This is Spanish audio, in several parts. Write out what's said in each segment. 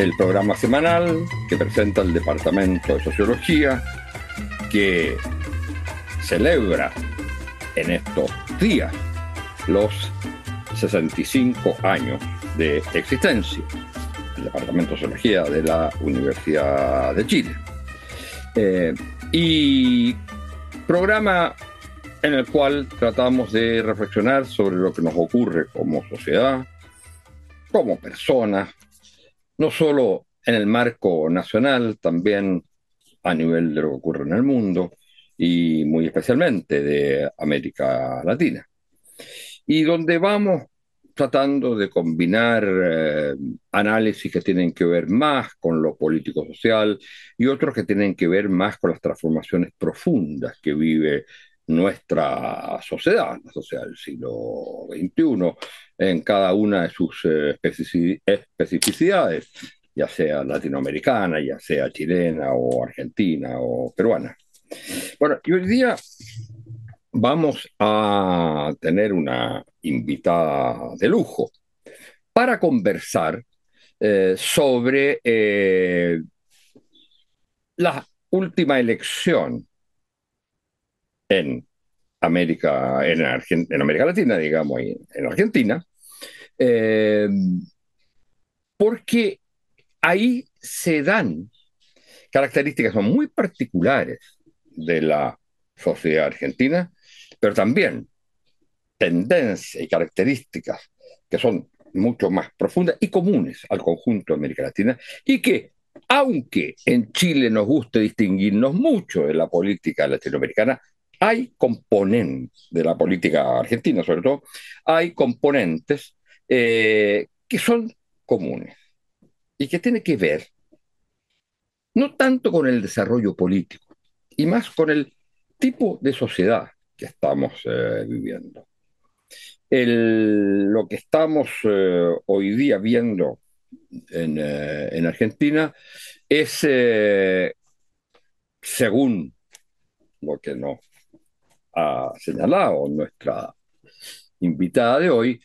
el programa semanal que presenta el Departamento de Sociología, que celebra en estos días los 65 años de existencia del Departamento de Sociología de la Universidad de Chile. Eh, y programa en el cual tratamos de reflexionar sobre lo que nos ocurre como sociedad, como personas, no solo en el marco nacional, también a nivel de lo que ocurre en el mundo y muy especialmente de América Latina. Y donde vamos tratando de combinar eh, análisis que tienen que ver más con lo político-social y otros que tienen que ver más con las transformaciones profundas que vive nuestra sociedad, la sociedad del siglo XXI, en cada una de sus eh, especificidades, ya sea latinoamericana, ya sea chilena o argentina o peruana. Bueno, y hoy día vamos a tener una invitada de lujo para conversar eh, sobre eh, la última elección en América, en, en América Latina, digamos, en Argentina, eh, porque ahí se dan características muy particulares de la sociedad argentina, pero también tendencias y características que son mucho más profundas y comunes al conjunto de América Latina y que, aunque en Chile nos guste distinguirnos mucho de la política latinoamericana, hay componentes de la política argentina, sobre todo, hay componentes eh, que son comunes y que tienen que ver no tanto con el desarrollo político, y más con el tipo de sociedad que estamos eh, viviendo. lo que estamos eh, hoy día viendo en, en Argentina es, según lo que nos ha señalado nuestra invitada de hoy,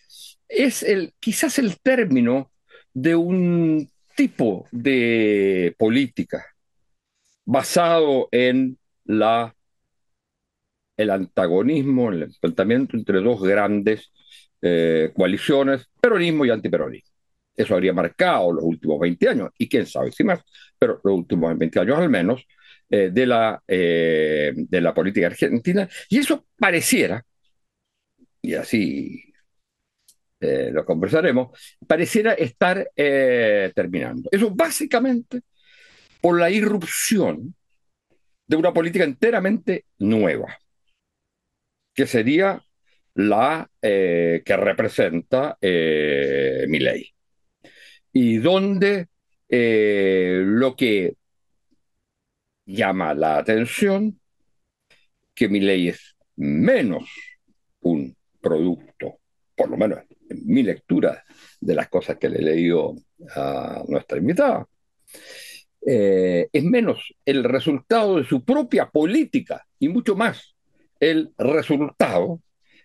es el, quizás el término de un tipo de política basado en la, el antagonismo, el enfrentamiento entre dos grandes eh, coaliciones, peronismo y antiperonismo. Eso habría marcado los últimos 20 años, y quién sabe si más, pero los últimos 20 años al menos, eh, de, la, eh, de la política argentina, y eso pareciera, y así eh, lo conversaremos, pareciera estar terminando. Eso básicamente por la irrupción de una política enteramente nueva, que sería la que representa mi ley, y donde lo que llama la atención que mi ley es menos un producto, por lo menos en mi lectura de las cosas que le he leído a nuestra invitada, eh, es menos el resultado de su propia política y mucho más el resultado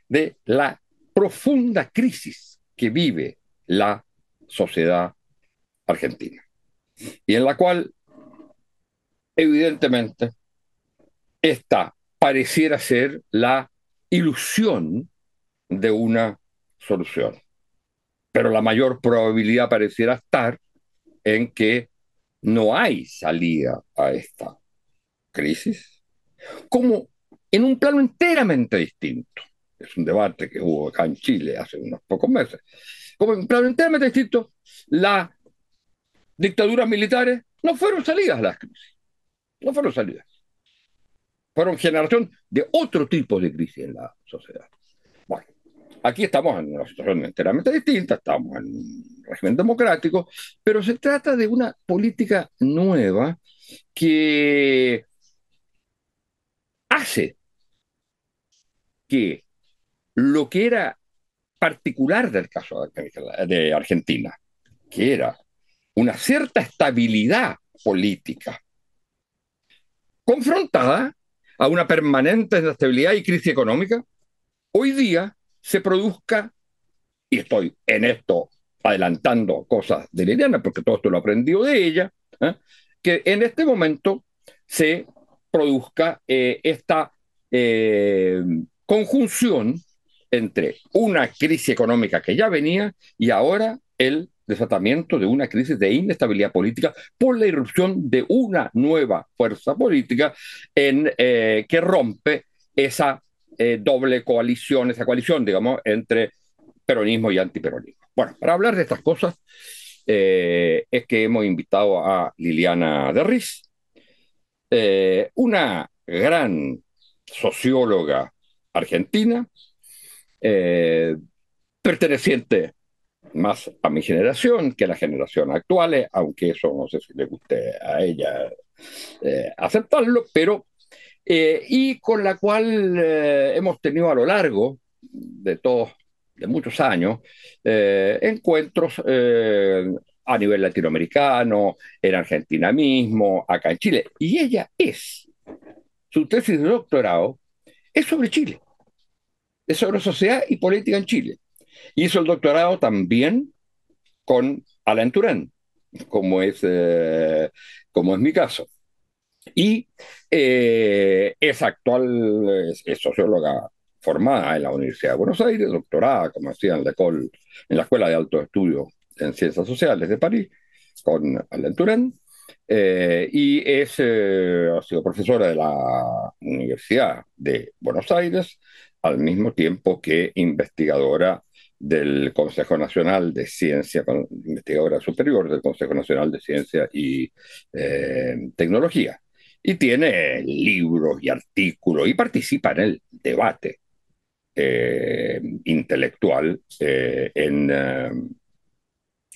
de la profunda crisis que vive la sociedad argentina y en la cual evidentemente, esta pareciera ser la ilusión de una solución. Pero la mayor probabilidad pareciera estar en que no hay salida a esta crisis, como en un plano enteramente distinto. Es un debate que hubo acá en Chile hace unos pocos meses. Como en un plano enteramente distinto, las dictaduras militares no fueron salidas a las crisis no fueron salidas. Fueron generación de otro tipo de crisis en la sociedad. Bueno, aquí estamos en una situación enteramente distinta, estamos en un régimen democrático, pero se trata de una política nueva que hace que lo que era particular del caso de Argentina, que era una cierta estabilidad política, confrontada a una permanente inestabilidad y crisis económica, hoy día se produzca, y estoy en esto adelantando cosas de Liliana, porque todo esto lo aprendió de ella, ¿eh? que en este momento se produzca eh, esta eh, conjunción entre una crisis económica que ya venía y ahora el desatamiento de una crisis de inestabilidad política por la irrupción de una nueva fuerza política en, eh, que rompe esa eh, doble coalición, esa coalición, digamos, entre peronismo y antiperonismo. Bueno, para hablar de estas cosas eh, es que hemos invitado a Liliana Derris, una gran socióloga argentina, perteneciente más a mi generación que a la generación actual, aunque eso no sé si le guste a ella eh, aceptarlo, pero eh, y con la cual eh, hemos tenido a lo largo de todos, de muchos años, encuentros a nivel latinoamericano, en Argentina mismo, acá en Chile. Y ella es, su tesis de doctorado es sobre Chile, es sobre sociedad y política en Chile. Hizo el doctorado también con Alain Turán, como es, eh, como es mi caso. Y eh, es actual, es, socióloga formada en la Universidad de Buenos Aires, doctorada, como decía en la, en la Escuela de Alto Estudio en Ciencias Sociales de París, con Alain Turán. Eh, y es, ha sido profesora de la Universidad de Buenos Aires, al mismo tiempo que investigadora del Consejo Nacional de Ciencia, investigadora superior del Consejo Nacional de Ciencia y eh, Tecnología. Y tiene libros y artículos y participa en el debate eh, intelectual eh, en,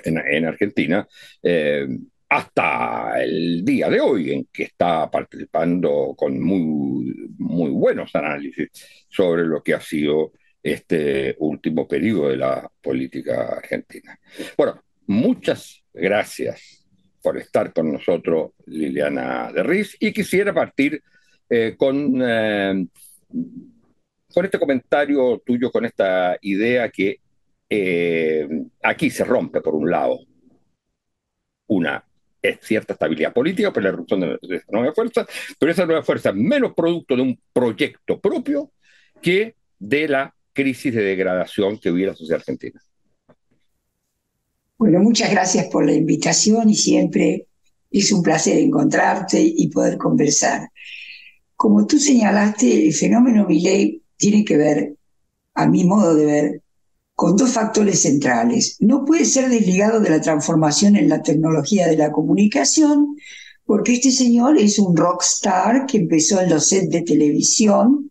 en, Argentina hasta el día de hoy, en que está participando con muy, muy buenos análisis sobre lo que ha sido este último periodo de la política argentina. Bueno, muchas gracias por estar con nosotros, Liliana de Riz, y quisiera partir eh, con, eh, con este comentario tuyo, con esta idea que eh, aquí se rompe, por un lado, una cierta estabilidad política por la erupción de, de esta nueva fuerza, pero esa nueva fuerza es menos producto de un proyecto propio que de la crisis de degradación que hubiera la sociedad argentina. Bueno, muchas gracias por la invitación y siempre es un placer encontrarte y poder conversar. Como tú señalaste, el fenómeno Milley tiene que ver, a mi modo de ver, con dos factores centrales. No puede ser desligado de la transformación en la tecnología de la comunicación, porque este señor es un rockstar que empezó en los sets de televisión,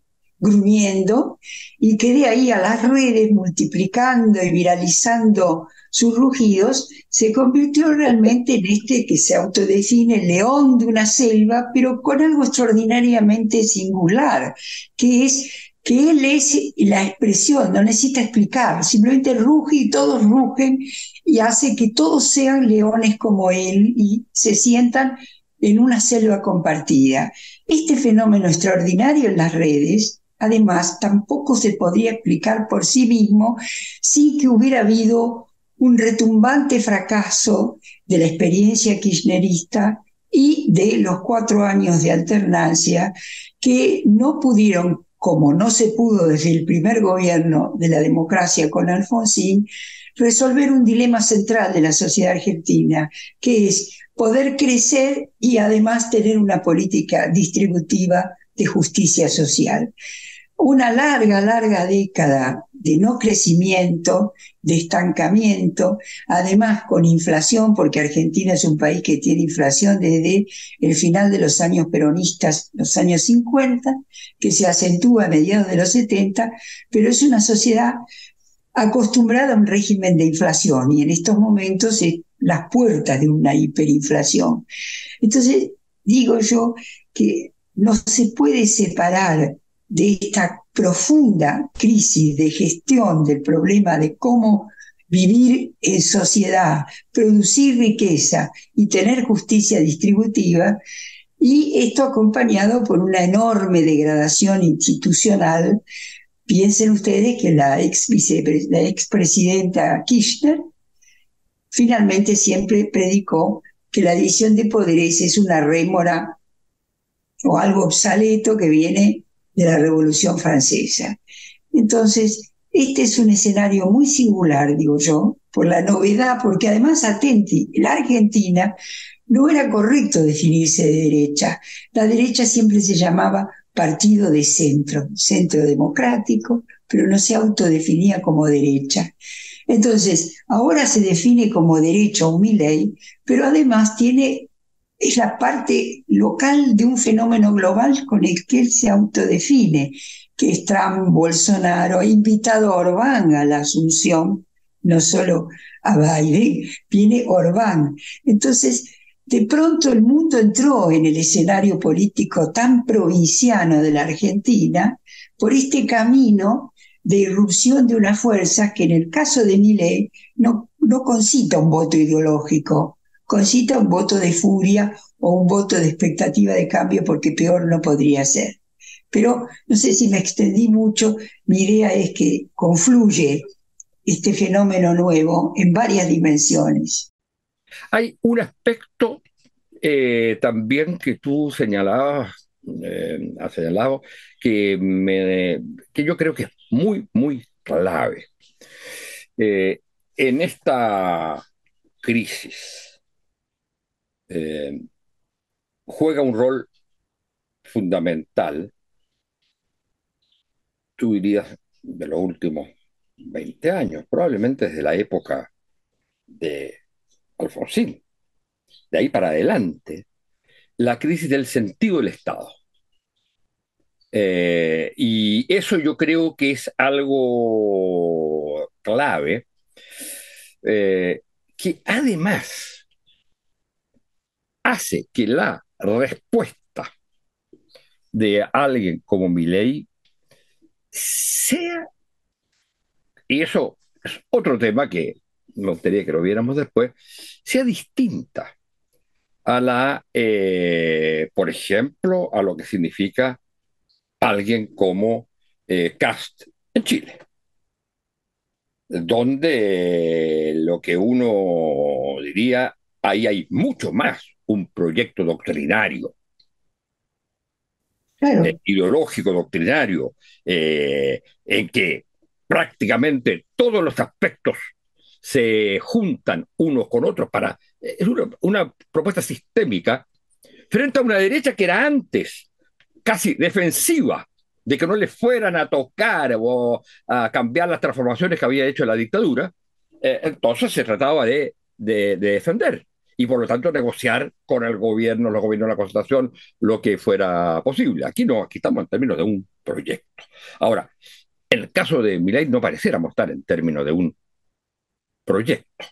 gruñendo y que de ahí a las redes, multiplicando y viralizando sus rugidos, se convirtió realmente en este que se autodefine león de una selva, pero con algo extraordinariamente singular, que es que él es la expresión, no necesita explicar, simplemente ruge y todos rugen y hace que todos sean leones como él y se sientan en una selva compartida. Este fenómeno extraordinario en las redes además, tampoco se podría explicar por sí mismo sin que hubiera habido un retumbante fracaso de la experiencia kirchnerista y de los cuatro años de alternancia que no pudieron, como no se pudo desde el primer gobierno de la democracia con Alfonsín, resolver un dilema central de la sociedad argentina, que es poder crecer y además tener una política distributiva de justicia social una larga, larga década de no crecimiento, de estancamiento, además con inflación, porque Argentina es un país que tiene inflación desde el final de los años peronistas, los años 50, que se acentúa a mediados de los 70, pero es una sociedad acostumbrada a un régimen de inflación y en estos momentos es las puertas de una hiperinflación. Entonces, digo yo que no se puede separar de esta profunda crisis de gestión del problema de cómo vivir en sociedad, producir riqueza y tener justicia distributiva, y esto acompañado por una enorme degradación institucional. Piensen ustedes que la ex, la expresidenta Kirchner finalmente siempre predicó que la división de poderes es una rémora o algo obsoleto que viene de la Revolución Francesa. Entonces, este es un escenario muy singular, digo yo, por la novedad, porque además, atenti, la Argentina no era correcto definirse de derecha. La derecha siempre se llamaba partido de centro, centro democrático, pero no se autodefinía como derecha. Entonces, ahora se define como derecho un ley, pero además tiene es la parte local de un fenómeno global con el que él se autodefine, que es Trump, Bolsonaro, ha invitado a Orbán a la asunción, no solo a Biden, viene Orbán. Entonces, de pronto el mundo entró en el escenario político tan provinciano de la Argentina por este camino de irrupción de una fuerza que en el caso de Milei no, no concita un voto ideológico, concita un voto de furia o un voto de expectativa de cambio porque peor no podría ser. Pero no sé si me extendí mucho, mi idea es que confluye este fenómeno nuevo en varias dimensiones. Hay un aspecto eh, también que tú señalabas, eh, has señalado, que, me, que yo creo que es muy, muy clave. Eh, en esta crisis juega un rol fundamental, tú dirías, de los últimos 20 años, probablemente desde la época de Alfonsín, de ahí para adelante, la crisis del sentido del Estado. Eh, y eso yo creo que es algo clave, eh, que además hace que la respuesta de alguien como Milei sea, y eso es otro tema que me gustaría que lo viéramos después, sea distinta a la, eh, por ejemplo, a lo que significa alguien como eh, Cast en Chile, donde lo que uno diría, ahí hay mucho más un proyecto doctrinario, eh, ideológico, doctrinario, en que prácticamente todos los aspectos se juntan unos con otros para... Es una, propuesta sistémica frente a una derecha que era antes casi defensiva de que no le fueran a tocar o a cambiar las transformaciones que había hecho la dictadura, eh, entonces se trataba de, de, defender y por lo tanto negociar con el gobierno, los gobiernos de la Constitución, lo que fuera posible. Aquí no, aquí estamos en términos de un proyecto. Ahora, en el caso de Milay no pareciéramos estar en términos de un proyecto.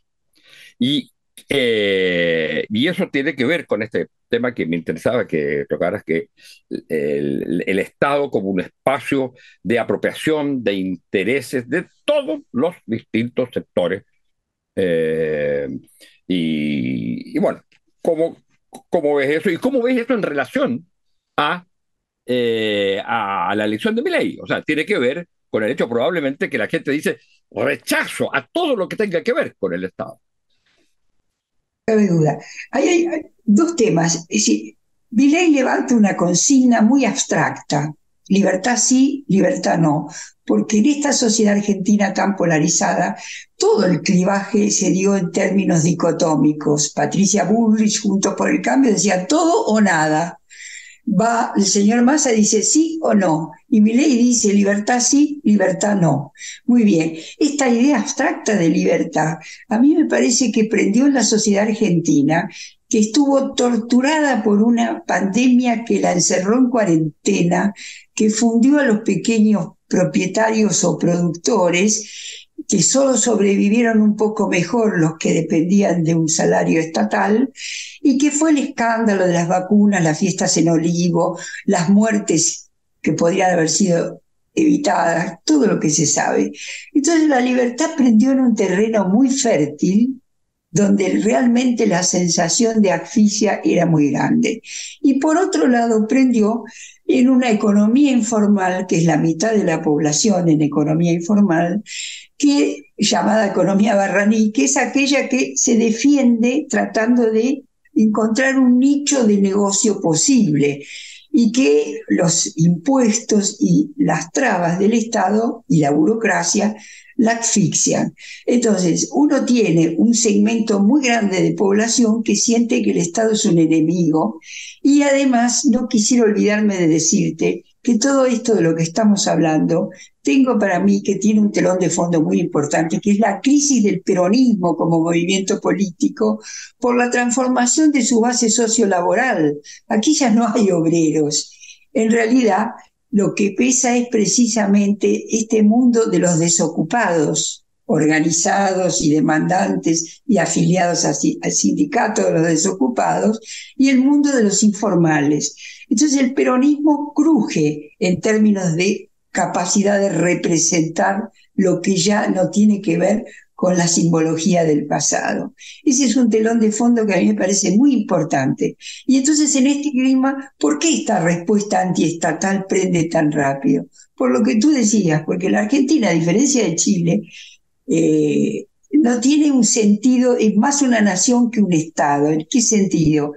Y, eh, y eso tiene que ver con este tema que me interesaba que tocaras, que el, el, Estado como un espacio de apropiación de intereses de todos los distintos sectores. Eh, y, bueno, ¿cómo, ¿cómo, ves eso? ¿Y cómo ves eso en relación a, eh, a, la elección de mi ley? O sea, tiene que ver con el hecho probablemente que la gente dice rechazo a todo lo que tenga que ver con el Estado. Cabe duda. hay, dos temas. Es decir, levanta una consigna muy abstracta. Libertad sí, libertad no. Porque en esta sociedad argentina tan polarizada, todo el clivaje se dio en términos dicotómicos. Patricia Bullrich, junto por el cambio, decía todo o nada va el señor Massa dice sí o no, y mi ley dice libertad sí, libertad no. Muy bien, esta idea abstracta de libertad a mí me parece que prendió en la sociedad argentina, que estuvo torturada por una pandemia que la encerró en cuarentena, que fundió a los pequeños propietarios o productores que solo sobrevivieron un poco mejor los que dependían de un salario estatal, y que fue el escándalo de las vacunas, las fiestas en olivo, las muertes que podrían haber sido evitadas, todo lo que se sabe. Entonces la libertad prendió en un terreno muy fértil, donde realmente la sensación de asfixia era muy grande. Y por otro lado, prendió en una economía informal, que es la mitad de la población en economía informal, que llamada economía barraní, que es aquella que se defiende tratando de encontrar un nicho de negocio posible y que los impuestos y las trabas del Estado y la burocracia la asfixian. Entonces, uno tiene un segmento muy grande de población que siente que el Estado es un enemigo y además no quisiera olvidarme de decirte que todo esto de lo que estamos hablando, tengo para mí que tiene un telón de fondo muy importante, que es la crisis del peronismo como movimiento político por la transformación de su base sociolaboral. Aquí ya no hay obreros. En realidad, lo que pesa es precisamente este mundo de los desocupados, organizados y demandantes y afiliados al sindicato de los desocupados, y el mundo de los informales. Entonces el peronismo cruje en términos de capacidad de representar lo que ya no tiene que ver con la simbología del pasado. Ese es un telón de fondo que a mí me parece muy importante. Y entonces en este clima, ¿por qué esta respuesta antiestatal prende tan rápido? Por lo que tú decías, porque la Argentina, a diferencia de Chile, eh, no tiene un sentido, es más una nación que un Estado. ¿En qué sentido?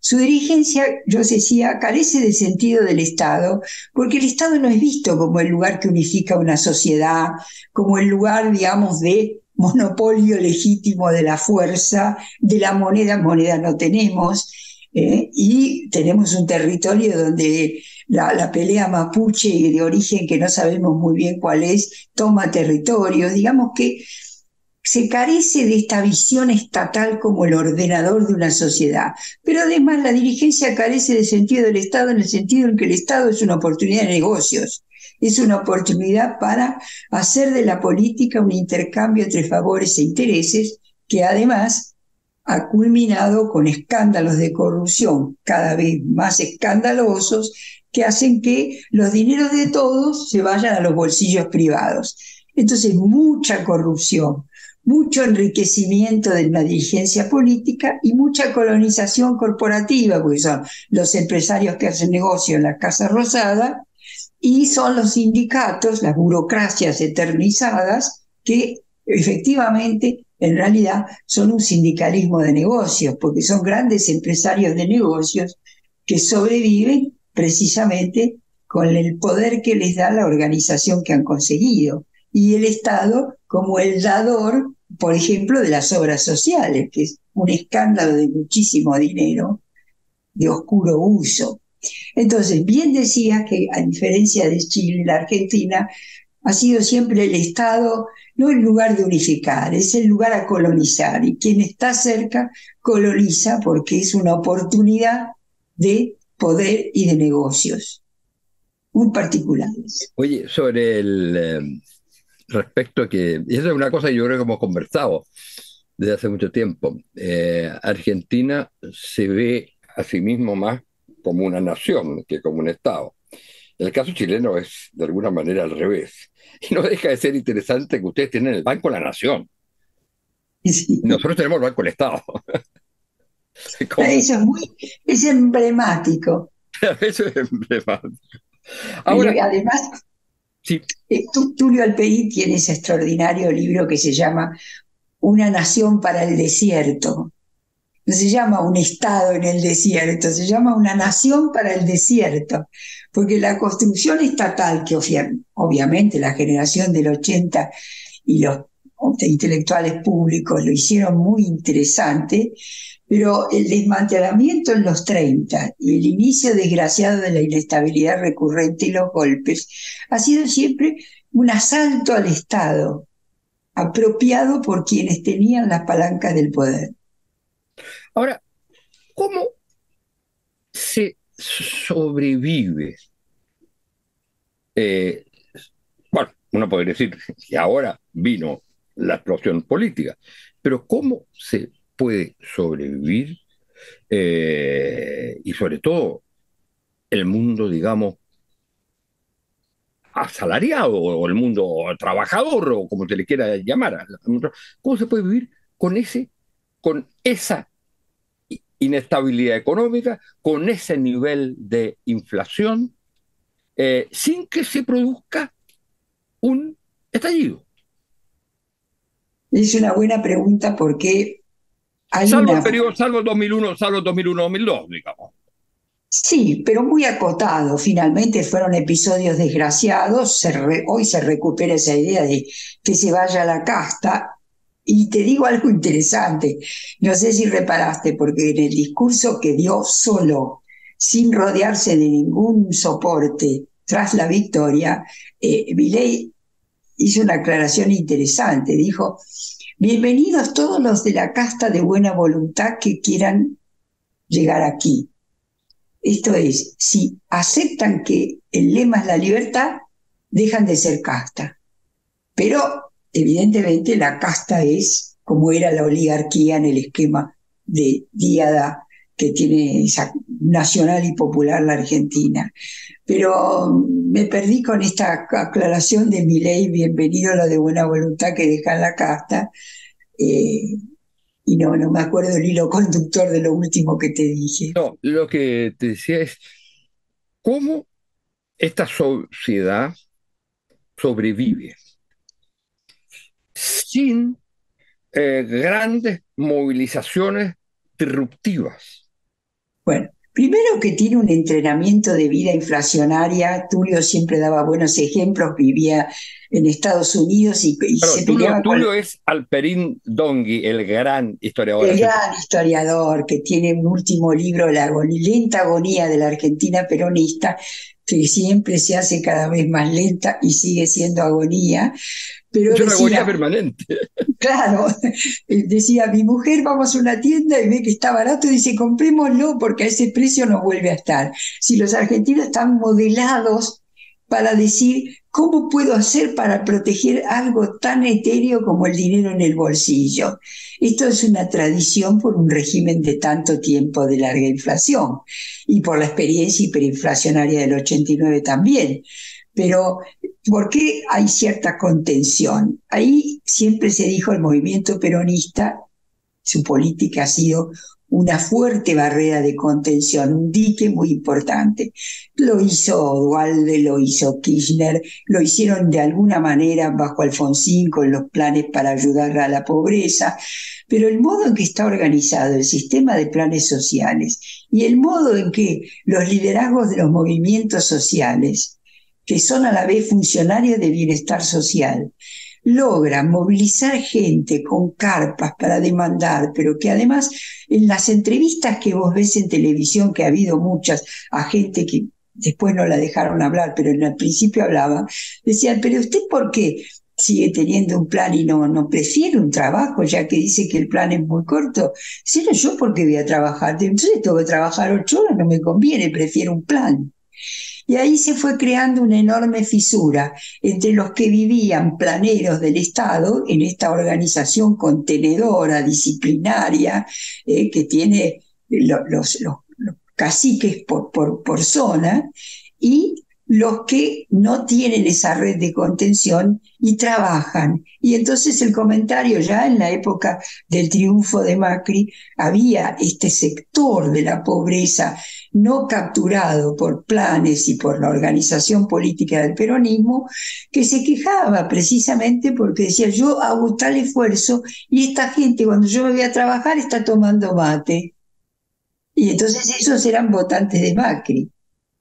Su dirigencia, yo decía, carece de sentido del Estado, porque el Estado no es visto como el lugar que unifica una sociedad, como el lugar, digamos, de monopolio legítimo de la fuerza, de la moneda, moneda no tenemos, eh, y tenemos un territorio donde la, la, pelea mapuche de origen que no sabemos muy bien cuál es, toma territorio, digamos que se carece de esta visión estatal como el ordenador de una sociedad, pero además la dirigencia carece de sentido del Estado en el sentido en que el Estado es una oportunidad de negocios es una oportunidad para hacer de la política un intercambio entre favores e intereses que además ha culminado con escándalos de corrupción cada vez más escandalosos que hacen que los dineros de todos se vayan a los bolsillos privados. Entonces, mucha corrupción, mucho enriquecimiento de la dirigencia política y mucha colonización corporativa, porque son los empresarios que hacen negocio en la Casa Rosada y son los sindicatos, las burocracias eternizadas, que efectivamente en realidad son un sindicalismo de negocios, porque son grandes empresarios de negocios que sobreviven precisamente con el poder que les da la organización que han conseguido. Y el Estado como el dador, por ejemplo, de las obras sociales, que es un escándalo de muchísimo dinero, de oscuro uso. Entonces, bien decía que a diferencia de Chile, la Argentina ha sido siempre el Estado, no el lugar de unificar, es el lugar a colonizar. Y quien está cerca coloniza porque es una oportunidad de poder y de negocios muy particulares. Oye, sobre el eh, respecto a que, y eso es una cosa que yo creo que hemos conversado desde hace mucho tiempo, eh, Argentina se ve a sí mismo más como una nación que como un Estado. El caso chileno es de alguna manera al revés. Y no deja de ser interesante que ustedes tienen el Banco de la Nación. Nosotros tenemos el Banco del Estado. Eso es, muy, es emblemático. Eso es emblemático. Ahora, además, sí. Eh, Tulio Alpeí tiene ese extraordinario libro que se llama Una nación para el desierto no se llama un Estado en el desierto, se llama una nación para el desierto, porque la construcción estatal, que obviamente la generación del 80 y los intelectuales públicos lo hicieron muy interesante, pero el desmantelamiento en los 30 y el inicio desgraciado de la inestabilidad recurrente y los golpes ha sido siempre un asalto al Estado, apropiado por quienes tenían las palancas del poder. Ahora, ¿cómo se sobrevive? Eh, bueno, uno podría decir, que ahora vino la explosión política. Pero ¿cómo se puede sobrevivir eh, y sobre todo el mundo, digamos, asalariado o el mundo trabajador o como se le quiera llamar. ¿Cómo se puede vivir con ese, con esa inestabilidad económica, con ese nivel de inflación, eh, sin que se produzca un estallido? Es una buena pregunta porque hay salvo una... el periodo, salvo el 2001, salvo el 2001-2002, digamos. Sí, pero muy acotado. Finalmente fueron episodios desgraciados. hoy se recupera esa idea de que se vaya a la casta. Y te digo algo interesante. No sé si reparaste, porque en el discurso que dio solo, sin rodearse de ningún soporte tras la victoria, eh, hizo una aclaración interesante. Dijo, bienvenidos todos los de la casta de buena voluntad que quieran llegar aquí esto es, si aceptan que el lema es la libertad, dejan de ser casta. Pero evidentemente la casta es como era la oligarquía en el esquema de Díada que tiene nacional y popular la Argentina. Pero me perdí con esta aclaración de mi ley, bienvenido a lo de buena voluntad que dejan la casta. Eh, y no, no me acuerdo el hilo conductor de lo último que te dije. No, lo que te decía es cómo esta sociedad sobrevive sin eh, grandes movilizaciones disruptivas. Bueno, Primero que tiene un entrenamiento de vida inflacionaria, Tulio siempre daba buenos ejemplos, vivía en Estados Unidos y, se Tulio, Tulio es Alperín Dongui, el gran historiador. El gran historiador que tiene un último libro, La lenta agonía de la Argentina peronista, que siempre se hace cada vez más lenta y sigue siendo agonía, pero es una agonía permanente. Claro, decía, mi mujer vamos a una tienda y ve que está barato y dice, comprémoslo porque a ese precio no vuelve a estar. Si los argentinos están modelados para decir, ¿cómo puedo hacer para proteger algo tan etéreo como el dinero en el bolsillo? Esto es una tradición por un régimen de tanto tiempo de larga inflación y por la experiencia hiperinflacionaria del 89 también. Pero, ¿por qué hay cierta contención? Ahí siempre se dijo el movimiento peronista, su política ha sido una fuerte barrera de contención, un dique muy importante. Lo hizo Dualde, lo hizo Kirchner, lo hicieron de alguna manera bajo Alfonsín con los planes para ayudar a la pobreza, pero el modo en que está organizado el sistema de planes sociales y el modo en que los liderazgos de los movimientos sociales que son a la vez funcionarios de bienestar social, logran movilizar gente con carpas para demandar, pero que además en las entrevistas que vos ves en televisión, que ha habido muchas, a gente que después no la dejaron hablar, pero en el principio hablaba, decían, pero usted por qué sigue teniendo un plan y no, no prefiere un trabajo, ya que dice que el plan es muy corto? Si no, yo porque voy a trabajar, entonces tengo que trabajar ocho horas, no me conviene, prefiero un plan. Y ahí se fue creando una enorme fisura entre los que vivían planeros del Estado en esta organización contenedora, disciplinaria, eh, que tiene los, caciques por, por, por zona, y los que no tienen esa red de contención y trabajan. Y entonces el comentario ya en la época del triunfo de Macri, había este sector de la pobreza no capturado por planes y por la organización política del peronismo, que se quejaba precisamente porque decía, yo hago tal esfuerzo y esta gente cuando yo me voy a trabajar está tomando mate. Y entonces esos eran votantes de Macri.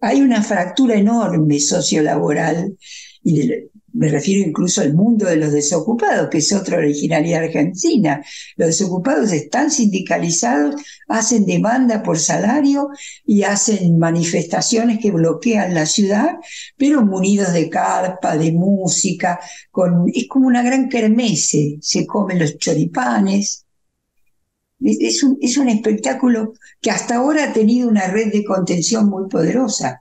Hay una fractura enorme sociolaboral, y me refiero incluso al mundo de los desocupados, que es otra originalidad argentina. Los desocupados están sindicalizados, hacen demanda por salario y hacen manifestaciones que bloquean la ciudad, pero munidos de carpa, de música, con, es como una gran kermese, se comen los choripanes, es un, espectáculo que hasta ahora ha tenido una red de contención muy poderosa.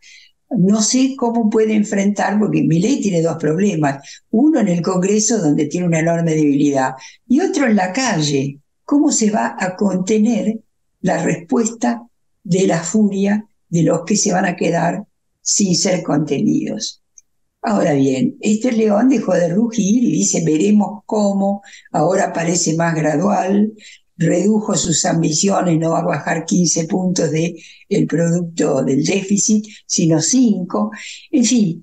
No sé cómo puede enfrentar, porque mi ley tiene dos problemas. Uno en el Congreso, donde tiene una enorme debilidad, y otro en la calle. ¿Cómo se va a contener la respuesta de la furia de los que se van a quedar sin ser contenidos? Ahora bien, este león dejó de rugir y dice, veremos cómo, ahora parece más gradual, redujo sus ambiciones, no va a bajar 15 puntos del el producto del déficit, sino 5. En fin,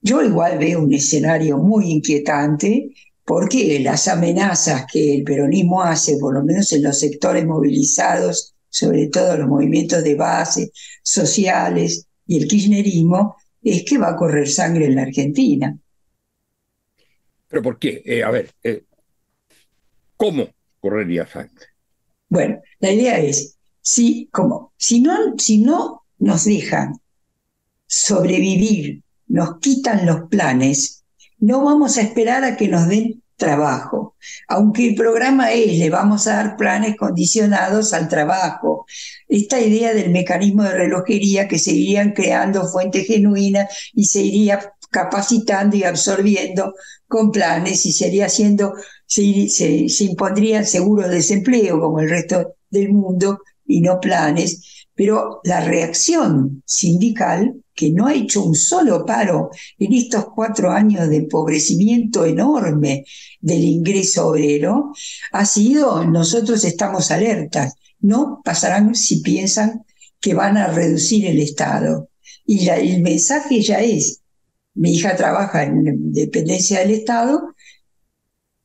yo igual veo un escenario muy inquietante porque las amenazas que el peronismo hace, por lo menos en los sectores movilizados, sobre todo los movimientos de base, sociales y el kirchnerismo, es que va a correr sangre en la Argentina. ¿Pero por qué? Eh, a ver, eh, ¿cómo correría sangre? Bueno, la idea es, si, como, si, no, si no nos dejan sobrevivir, nos quitan los planes, no vamos a esperar a que nos den trabajo. Aunque el programa es, le vamos a dar planes condicionados al trabajo. Esta idea del mecanismo de relojería que se irían creando fuentes genuinas y se iría capacitando y absorbiendo con planes y sería haciendo, se, se, impondrían seguros de desempleo como el resto del mundo y no planes, pero la reacción sindical, que no ha hecho un solo paro en estos cuatro años de empobrecimiento enorme del ingreso obrero, ha sido, nosotros estamos alertas, no pasarán si piensan que van a reducir el Estado. Y el mensaje ya es, mi hija trabaja en dependencia del Estado,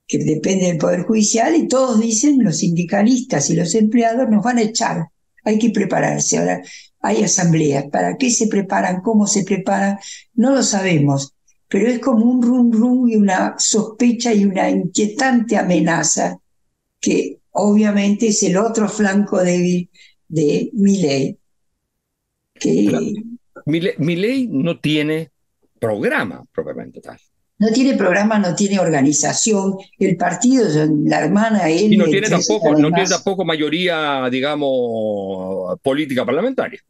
que depende del Poder Judicial, y todos dicen, los sindicalistas y los empleados nos van a echar, hay que prepararse. Ahora, hay asambleas, ¿para qué se preparan? ¿Cómo se preparan? No lo sabemos, pero es como un rum rum y una sospecha y una inquietante amenaza que obviamente es el otro flanco débil de mi ley. Que... Mi ley no tiene programa propiamente tal. No tiene programa, no tiene organización. El partido, la hermana, él. Y no tiene tampoco, no tiene tampoco mayoría, digamos, política parlamentaria.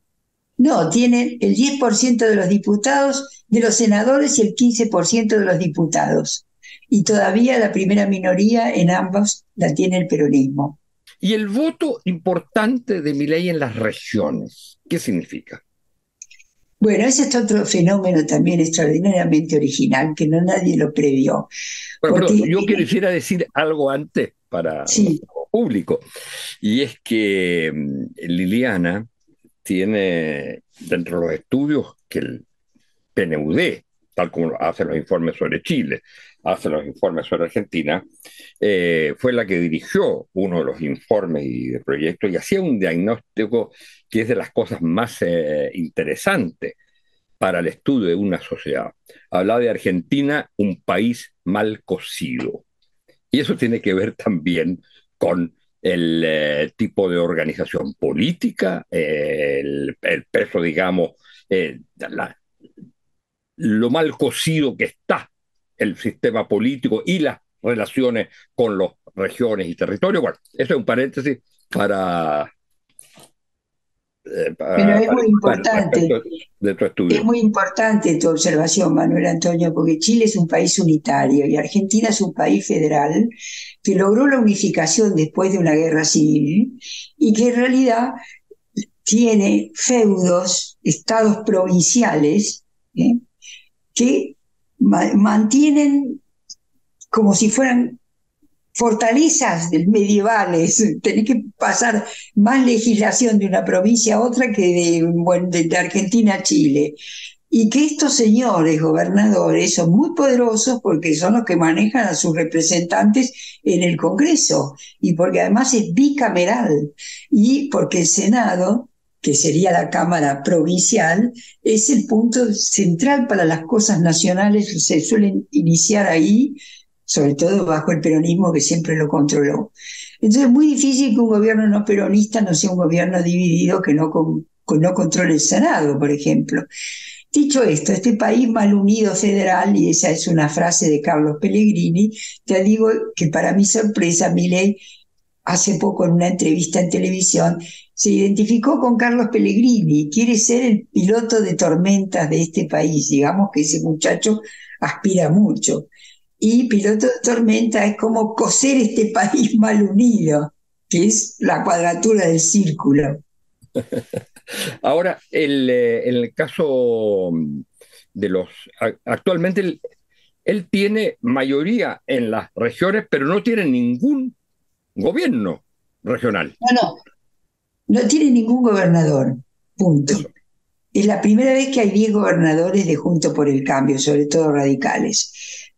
No, tiene el 10% de los diputados, de los senadores y el 15% de los diputados. Y todavía la primera minoría en ambos la tiene el peronismo. Y el voto importante de mi ley en las regiones, ¿qué significa? Bueno, ese es otro fenómeno también extraordinariamente original que no nadie lo previó. Bueno, pero yo quisiera decir algo antes para el público, y es que mm, Liliana tiene dentro de los estudios que el PNUD, tal como hace los informes sobre Chile, hace los informes sobre Argentina, eh, fue la que dirigió uno de los informes y de proyectos y hacía un diagnóstico que es de las cosas más eh, interesantes para el estudio de una sociedad. Hablaba de Argentina, un país mal cocido. Y eso tiene que ver también con el eh, tipo de organización política, el, peso, digamos, eh, lo mal cocido que está el sistema político y las relaciones con las regiones y territorios. Bueno, eso es un paréntesis para eh, Pero es muy importante. Es muy importante tu observación, Manuel Antonio, porque Chile es un país unitario y Argentina es un país federal que logró la unificación después de una guerra civil y que en realidad tiene feudos, estados provinciales, ¿eh? que mantienen como si fueran fortalezas medievales, tenés que pasar más legislación de una provincia a otra que de, Argentina a Chile. Y que estos señores gobernadores son muy poderosos porque son los que manejan a sus representantes en el Congreso y porque además es bicameral y porque el Senado que sería la Cámara Provincial, es el punto central para las cosas nacionales, se suelen iniciar ahí sobre todo bajo el peronismo que siempre lo controló. Entonces es muy difícil que un gobierno no peronista no sea un gobierno dividido que no, no controle el Senado, por ejemplo. Dicho esto, este país mal unido federal, y esa es una frase de Carlos Pellegrini, te digo que para mi sorpresa, Milei hace poco en una entrevista en televisión se identificó con Carlos Pellegrini, quiere ser el piloto de tormentas de este país. Digamos que ese muchacho aspira mucho. Y piloto de tormenta es como coser este país mal unido, que es la cuadratura del círculo. Ahora, el, eh, en el caso de los... Actualmente él tiene mayoría en las regiones, pero no tiene ningún gobierno regional. No, no, no tiene ningún gobernador, punto. Es la primera vez que hay 10 gobernadores de Junto por el Cambio, sobre todo radicales.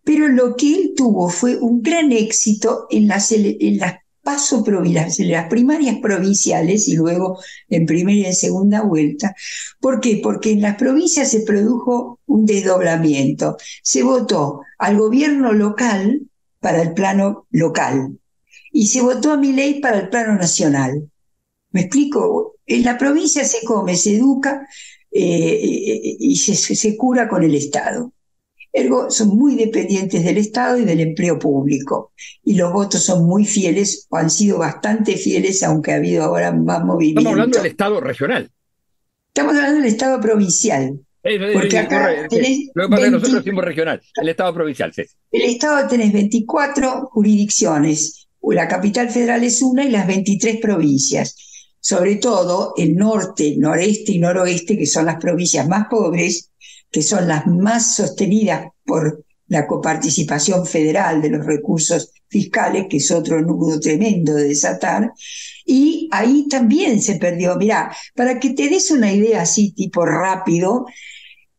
Pero lo que él tuvo fue un gran éxito en las, en las en las primarias provinciales y luego en primera y en segunda vuelta. ¿Por qué? Porque en las provincias se produjo un desdoblamiento. Se votó al gobierno local para el plano local y se votó a mi ley para el plano nacional. ¿Me explico? En la provincia se come, se educa eh, y se, cura con el Estado. Ergo, son muy dependientes del Estado y del empleo público. Y los votos son muy fieles, o han sido bastante fieles, aunque ha habido ahora más movimiento. Estamos hablando del Estado regional. Estamos hablando del Estado provincial. porque acá tenés nosotros decimos regional, el Estado provincial, sí. El Estado tenés 24 jurisdicciones, la capital federal es una y las 23 provincias sobre todo el norte, noreste y noroeste, que son las provincias más pobres, que son las más sostenidas por la coparticipación federal de los recursos fiscales, que es otro nudo tremendo de desatar, y ahí también se perdió. Mirá, para que te des una idea así tipo rápido,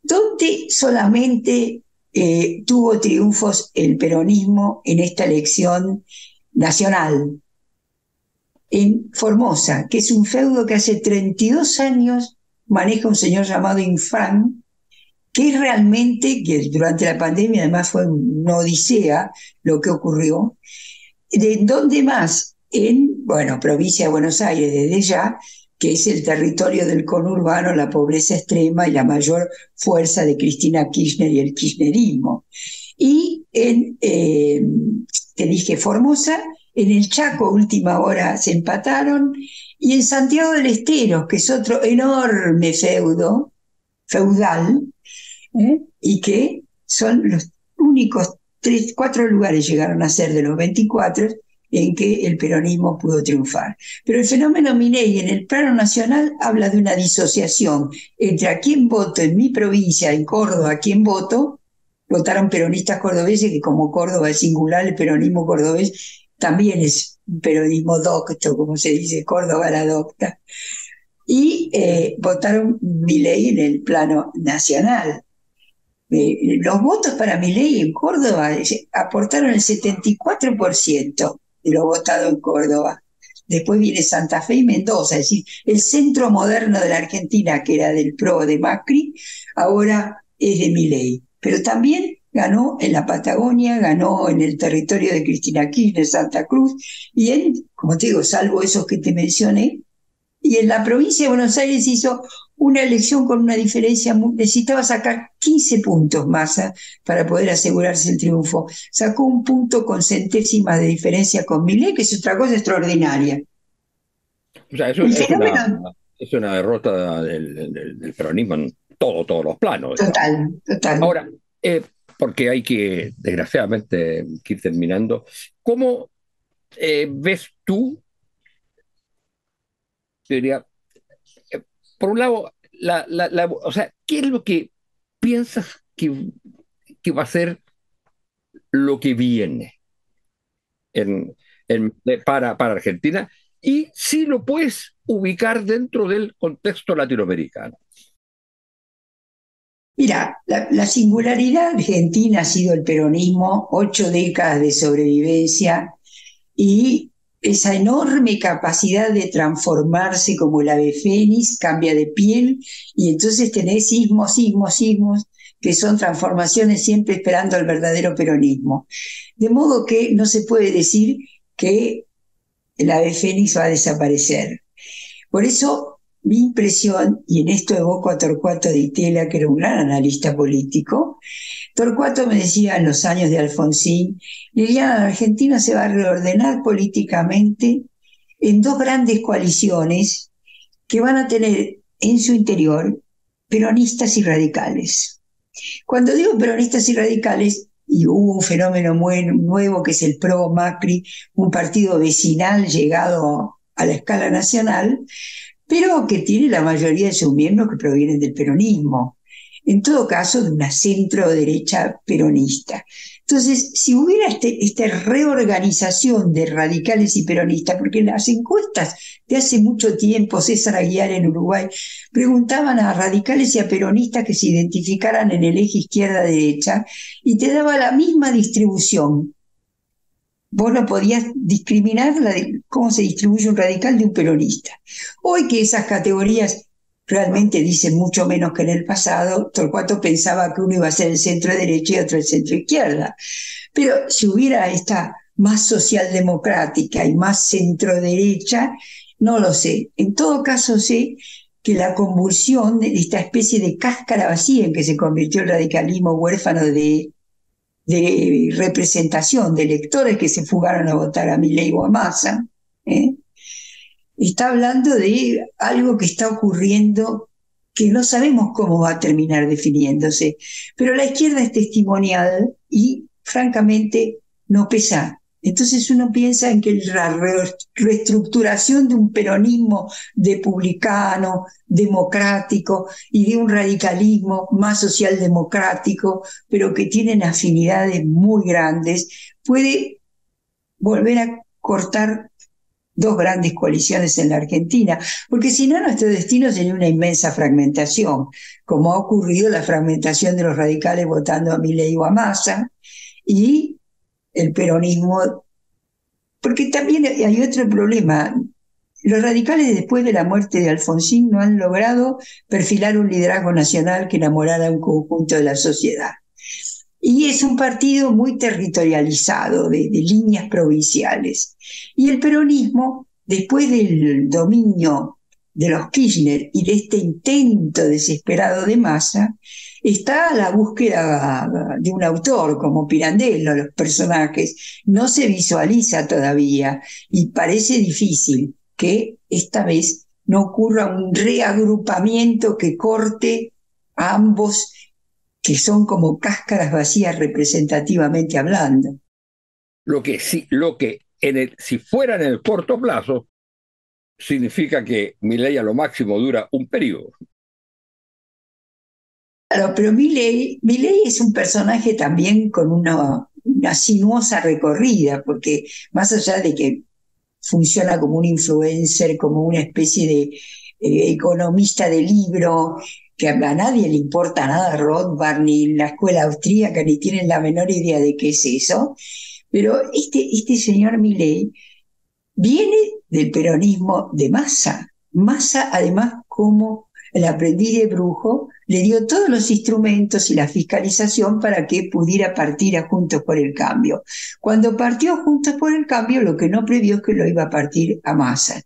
¿dónde solamente eh, tuvo triunfos el peronismo en esta elección nacional? en Formosa, que es un feudo que hace 32 años maneja un señor llamado Infran, que es realmente, que durante la pandemia además fue una odisea lo que ocurrió, de dónde más, en, bueno, provincia de Buenos Aires, desde ya, que es el territorio del conurbano, la pobreza extrema y la mayor fuerza de Cristina Kirchner y el kirchnerismo. Y en, eh, te dije, Formosa, en el Chaco, última hora, se empataron. Y en Santiago del Estero, que es otro enorme feudo, feudal, ¿eh? y que son los únicos tres, cuatro lugares llegaron a ser de los 24 en que el peronismo pudo triunfar. Pero el fenómeno Miney en el plano nacional habla de una disociación entre a quién voto en mi provincia, en Córdoba, a quién voto, votaron peronistas cordobeses, que como Córdoba es singular, el peronismo cordobés también es peronismo docto, como se dice, Córdoba la docta, y eh, votaron mi ley en el plano nacional. Los votos para mi ley en Córdoba aportaron el 74% de lo votado en Córdoba. Después viene Santa Fe y Mendoza, es decir, el centro moderno de la Argentina, que era del PRO de Macri, ahora es de mi ley. Pero también ganó en la Patagonia, ganó en el territorio de Cristina Kirchner, Santa Cruz, y en, como te digo, salvo esos que te mencioné, y en la provincia de Buenos Aires hizo una elección con una diferencia, necesitaba sacar 15 puntos más ¿eh? para poder asegurarse el triunfo. Sacó un punto con centésimas de diferencia con Millet, que es otra cosa extraordinaria. O sea, eso, es, una, derrota del, peronismo en todo, todos los planos. Total, total. Ahora, eh, porque hay que, desgraciadamente, ir terminando. ¿Cómo eh, ves tú, diría, eh, por un lado, la, o sea, ¿qué es lo que piensas que, que va a ser lo que viene en, para, para Argentina? Y si lo puedes ubicar dentro del contexto latinoamericano. Mira, la, singularidad argentina ha sido el peronismo, ocho décadas de sobrevivencia y esa enorme capacidad de transformarse como el ave fénix, cambia de piel y entonces tenés sismos, sismos, sismos, que son transformaciones siempre esperando al verdadero peronismo. De modo que no se puede decir que el ave fénix va a desaparecer. Por eso mi impresión, y en esto evoco a Torcuato de Itela, que era un gran analista político, Torcuato me decía en los años de Alfonsín, Liliana, Argentina se va a reordenar políticamente en dos grandes coaliciones que van a tener en su interior peronistas y radicales. Cuando digo peronistas y radicales, y hubo un fenómeno nuevo que es el pro-Macri, un partido vecinal llegado a la escala nacional, pero que tiene la mayoría de sus miembros que provienen del peronismo en todo caso de una centro derecha peronista. Entonces, si hubiera este, esta reorganización de radicales y peronistas, porque las encuestas de hace mucho tiempo, César Aguiar en Uruguay, preguntaban a radicales y a peronistas que se identificaran en el eje izquierda-derecha y te daba la misma distribución. Vos no podías discriminar cómo se distribuye un radical de un peronista. Hoy que esas categorías realmente dicen mucho menos que en el pasado. Torcuato pensaba que uno iba a ser el centro derecha y otro el centro izquierda. Pero si hubiera esta más socialdemocrática y más centro derecha, no lo sé. En todo caso sé que la convulsión de esta especie de cáscara vacía en que se convirtió el radicalismo huérfano de, de representación, de electores que se fugaron a votar a Milei o a Massa, ¿eh? Está hablando de algo que está ocurriendo que no sabemos cómo va a terminar definiéndose. Pero la izquierda es testimonial y francamente no pesa. Entonces uno piensa en que la reestructuración de un peronismo republicano, democrático y de un radicalismo más socialdemocrático, pero que tienen afinidades muy grandes, puede volver a cortar dos grandes coaliciones en la Argentina, porque si no nuestro destino sería una inmensa fragmentación, como ha ocurrido la fragmentación de los radicales votando a Milei o a Massa, y el peronismo, porque también hay otro problema, los radicales después de la muerte de Alfonsín no han logrado perfilar un liderazgo nacional que enamorara un conjunto de la sociedad. Y es un partido muy territorializado, de, líneas provinciales. Y el peronismo, después del dominio de los Kirchner y de este intento desesperado de masa, está a la búsqueda de un autor como Pirandello, los personajes. No se visualiza todavía y parece difícil que esta vez no ocurra un reagrupamiento que corte a ambos que son como cáscaras vacías representativamente hablando. Lo que, sí, lo que en el, si fuera en el corto plazo, significa que mi ley a lo máximo dura un periodo. Claro, pero mi ley es un personaje también con una, una sinuosa recorrida, porque más allá de que funciona como un influencer, como una especie de eh, economista de libro, que a nadie le importa nada Rothbard ni la escuela austríaca, ni tienen la menor idea de qué es eso. Pero este, este señor Milley viene del peronismo de masa. Massa, además, como el aprendiz de brujo, le dio todos los instrumentos y la fiscalización para que pudiera partir a Juntos por el Cambio. Cuando partió Juntos por el Cambio, lo que no previó es que lo iba a partir a Massa.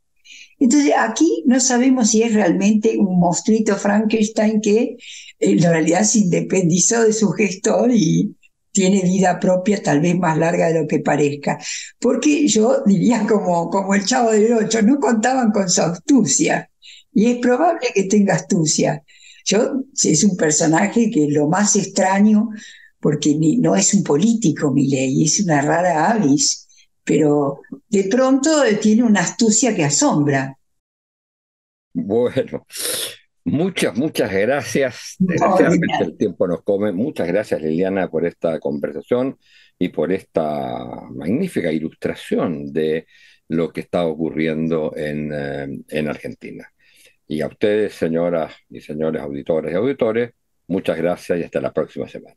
Entonces aquí no sabemos si es realmente un monstruito Frankenstein que en realidad se independizó de su gestor y tiene vida propia tal vez más larga de lo que parezca. Porque yo diría como, como el chavo del ocho, no contaban con su astucia. Y es probable que tenga astucia. Yo, es un personaje que lo más extraño, porque no es un político, mi ley, es una rara avis pero de pronto tiene una astucia que asombra. Bueno, muchas, muchas gracias. Desgraciadamente el tiempo nos come. Muchas gracias, Liliana, por esta conversación y por esta magnífica ilustración de lo que está ocurriendo en, eh, en Argentina. Y a ustedes, señoras y señores auditores y auditores, muchas gracias y hasta la próxima semana.